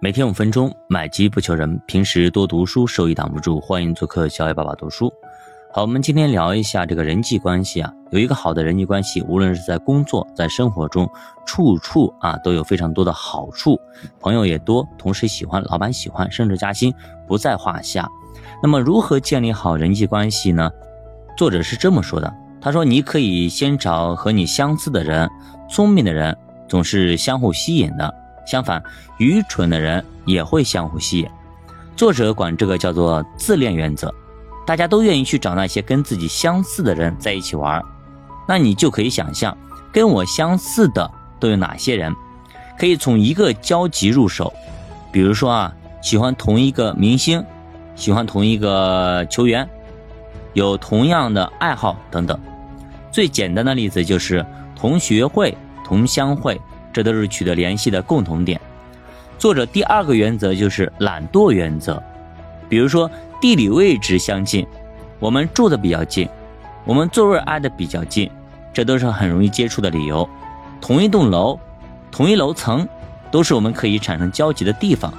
每天五分钟，买机不求人。平时多读书，收益挡不住。欢迎做客小野爸爸读书。好，我们今天聊一下这个人际关系啊。有一个好的人际关系，无论是在工作、在生活中，处处啊都有非常多的好处。朋友也多，同事喜欢，老板喜欢，升职加薪不在话下。那么，如何建立好人际关系呢？作者是这么说的：他说，你可以先找和你相似的人，聪明的人总是相互吸引的。相反，愚蠢的人也会相互吸引。作者管这个叫做自恋原则。大家都愿意去找那些跟自己相似的人在一起玩，那你就可以想象，跟我相似的都有哪些人。可以从一个交集入手，比如说啊，喜欢同一个明星，喜欢同一个球员，有同样的爱好等等。最简单的例子就是同学会、同乡会。这都是取得联系的共同点。作者第二个原则就是懒惰原则，比如说地理位置相近，我们住的比较近，我们座位挨得比较近，这都是很容易接触的理由。同一栋楼，同一楼层，都是我们可以产生交集的地方。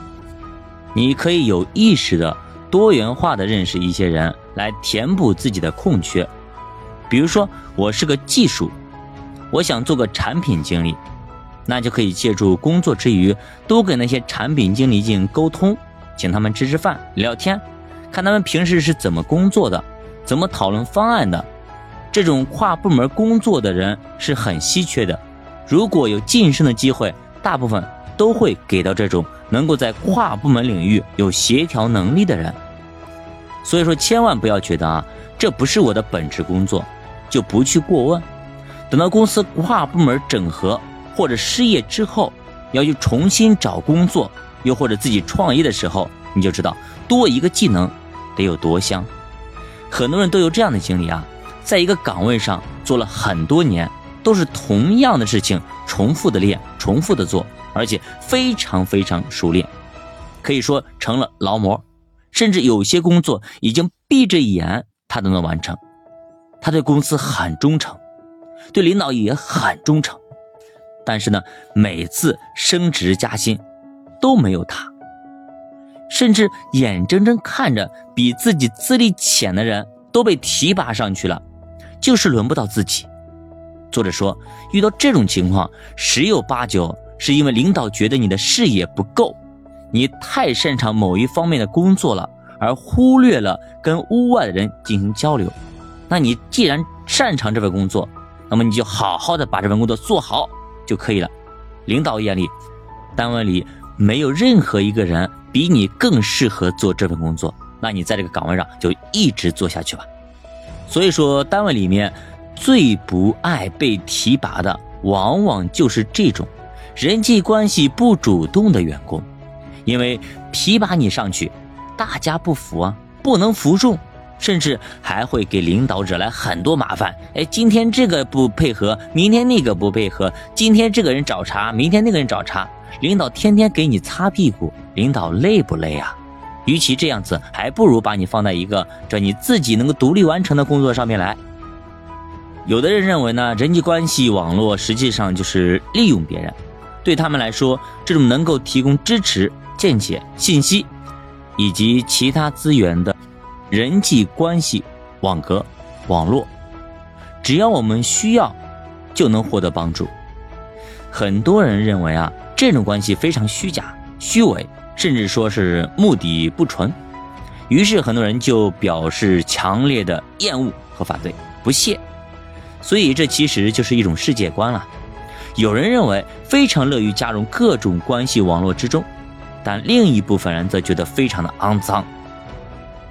你可以有意识的、多元化的认识一些人，来填补自己的空缺。比如说，我是个技术，我想做个产品经理。那就可以借助工作之余，多跟那些产品经理进行沟通，请他们吃吃饭、聊天，看他们平时是怎么工作的，怎么讨论方案的。这种跨部门工作的人是很稀缺的，如果有晋升的机会，大部分都会给到这种能够在跨部门领域有协调能力的人。所以说，千万不要觉得啊，这不是我的本职工作，就不去过问。等到公司跨部门整合。或者失业之后要去重新找工作，又或者自己创业的时候，你就知道多一个技能得有多香。很多人都有这样的经历啊，在一个岗位上做了很多年，都是同样的事情重复的练、重复的做，而且非常非常熟练，可以说成了劳模。甚至有些工作已经闭着眼他都能完成。他对公司很忠诚，对领导也很忠诚。但是呢，每次升职加薪都没有他，甚至眼睁睁看着比自己资历浅的人都被提拔上去了，就是轮不到自己。作者说，遇到这种情况，十有八九是因为领导觉得你的视野不够，你太擅长某一方面的工作了，而忽略了跟屋外的人进行交流。那你既然擅长这份工作，那么你就好好的把这份工作做好。就可以了。领导眼里，单位里没有任何一个人比你更适合做这份工作。那你在这个岗位上就一直做下去吧。所以说，单位里面最不爱被提拔的，往往就是这种人际关系不主动的员工。因为提拔你上去，大家不服啊，不能服众。甚至还会给领导惹来很多麻烦。哎，今天这个不配合，明天那个不配合，今天这个人找茬，明天那个人找茬，领导天天给你擦屁股，领导累不累啊？与其这样子，还不如把你放在一个这你自己能够独立完成的工作上面来。有的人认为呢，人际关系网络实际上就是利用别人，对他们来说，这种能够提供支持、见解、信息以及其他资源的。人际关系网格网络，只要我们需要，就能获得帮助。很多人认为啊，这种关系非常虚假、虚伪，甚至说是目的不纯。于是很多人就表示强烈的厌恶和反对、不屑。所以这其实就是一种世界观了。有人认为非常乐于加入各种关系网络之中，但另一部分人则觉得非常的肮脏。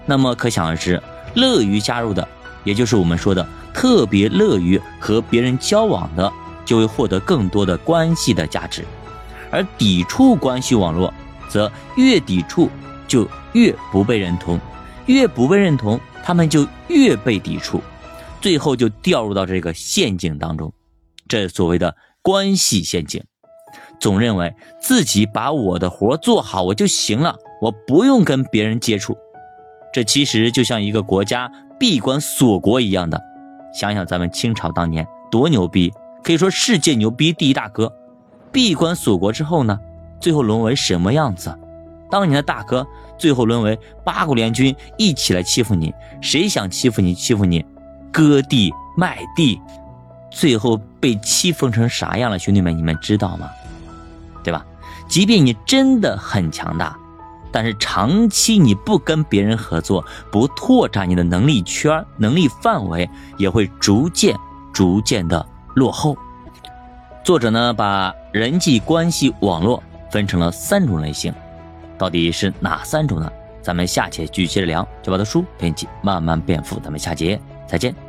那么可想而知，乐于加入的，也就是我们说的特别乐于和别人交往的，就会获得更多的关系的价值；而抵触关系网络，则越抵触就越不被认同，越不被认同，他们就越被抵触，最后就掉入到这个陷阱当中。这所谓的关系陷阱，总认为自己把我的活做好我就行了，我不用跟别人接触。这其实就像一个国家闭关锁国一样的，想想咱们清朝当年多牛逼，可以说世界牛逼第一大哥。闭关锁国之后呢，最后沦为什么样子？当年的大哥最后沦为八国联军一起来欺负你，谁想欺负你欺负你，割地卖地，最后被欺负成啥样了？兄弟们，你们知道吗？对吧？即便你真的很强大，但是长期你不跟别人合作，不拓展你的能力圈、能力范围，也会逐渐、逐渐的落后。作者呢，把人际关系网络分成了三种类型。到底是哪三种呢？咱们下节继续接着聊。就把的书编辑慢慢变富，咱们下节再见。